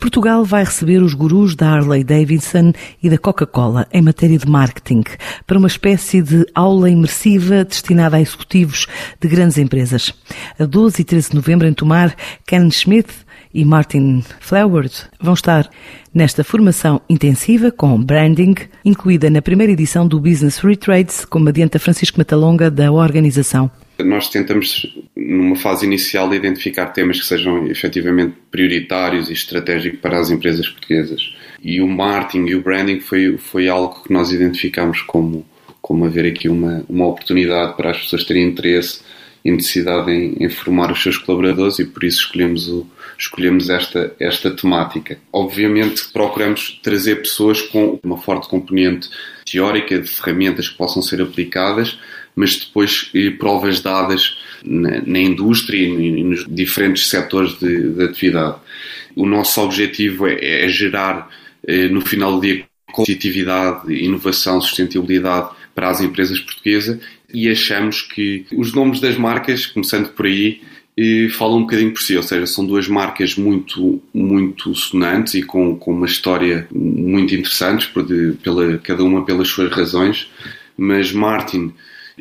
Portugal vai receber os gurus da Harley Davidson e da Coca-Cola em matéria de marketing para uma espécie de aula imersiva destinada a executivos de grandes empresas. A 12 e 13 de novembro em Tomar, Ken Smith e Martin Flowers vão estar nesta formação intensiva com branding, incluída na primeira edição do Business Retrades, como adianta Francisco Matalonga da organização. Nós tentamos, numa fase inicial, identificar temas que sejam efetivamente prioritários e estratégicos para as empresas portuguesas. E o marketing e o branding foi, foi algo que nós identificamos como, como haver aqui uma, uma oportunidade para as pessoas terem interesse e necessidade em, em, formar os seus colaboradores e por isso escolhemos, o, escolhemos esta, esta temática. Obviamente procuramos trazer pessoas com uma forte componente teórica de ferramentas que possam ser aplicadas mas depois provas dadas na, na indústria e nos diferentes setores de, de, atividade. O nosso objetivo é, é gerar, eh, no final do dia, competitividade, inovação, sustentabilidade para as empresas portuguesas e achamos que os nomes das marcas, começando por aí, eh, falam um bocadinho por si, ou seja, são duas marcas muito, muito sonantes e com, com uma história muito interessante, pela, cada uma pelas suas razões, mas Martin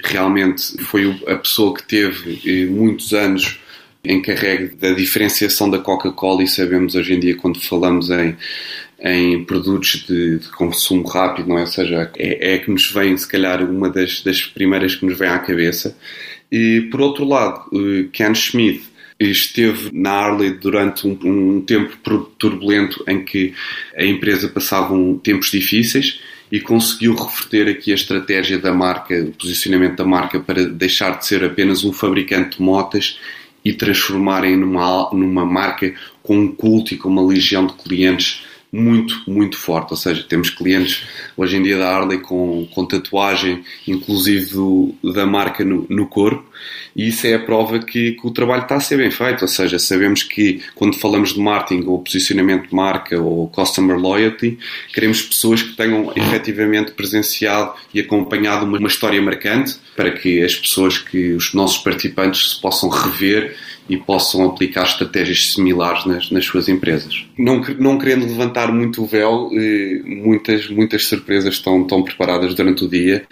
realmente foi a pessoa que teve eh, muitos anos encarregue da diferenciação da Coca-Cola e sabemos hoje em dia quando falamos em, em produtos de, de consumo rápido, não é? Ou seja, é, é, que nos vem, se calhar, uma das, das primeiras que nos vem à cabeça. E, por outro lado, eh, Ken Schmidt esteve na Harley durante um, um tempo turbulento em que a empresa passava um, tempos difíceis e conseguiu reverter aqui a estratégia da marca, o posicionamento da marca para deixar de ser apenas um fabricante de motas e transformarem numa, numa marca com um culto e com uma legião de clientes muito, muito forte. Ou seja, temos clientes hoje em dia da Harley com, com tatuagem, inclusive do, da marca no, no corpo, e isso é a prova que, que, o trabalho está a ser bem feito. Ou seja, sabemos que quando falamos de marketing ou posicionamento de marca ou customer loyalty, queremos pessoas que tenham efetivamente presenciado e acompanhado uma, uma história marcante para que as pessoas, que os nossos participantes se possam rever e possam aplicar estratégias similares nas, nas suas empresas. Não, não querendo levantar muito o véu, muitas, muitas surpresas estão, estão preparadas durante o dia.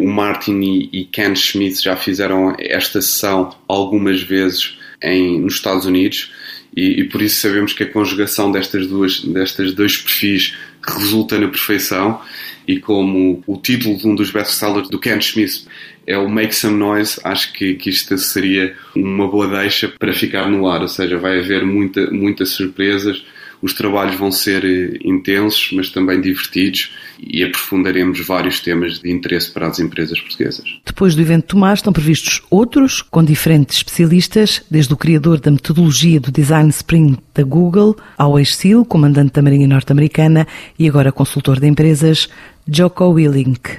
O Martin e, e Ken Schmidt já fizeram esta sessão algumas vezes em, nos Estados Unidos. E, e, por isso sabemos que a conjugação destas duas destas dois perfis resulta na perfeição. E como o título de um dos best-sellers do Ken Smith é o Make Some Noise, acho que, que isto seria uma boa deixa para ficar no ar, ou seja, vai haver muita, muitas surpresas, os trabalhos vão ser eh, intensos, mas também divertidos e aprofundaremos vários temas de interesse para as empresas portuguesas. Depois do evento Tomás estão previstos outros com diferentes especialistas, desde o criador da metodologia do Design Spring da Google ao ex-SEAL, comandante da Marinha Norte-Americana e agora consultor de empresas, Joko Willink.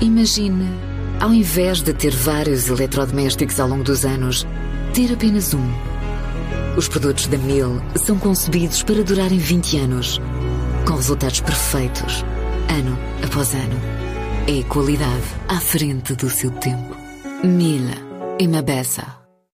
Imagine, ao invés de ter vários eletrodomésticos ao longo dos anos, ter apenas um. Os produtos da Miele são concebidos para durarem 20 anos, com resultados perfeitos, ano após ano. É qualidade à frente do seu tempo. Miele, uma beça.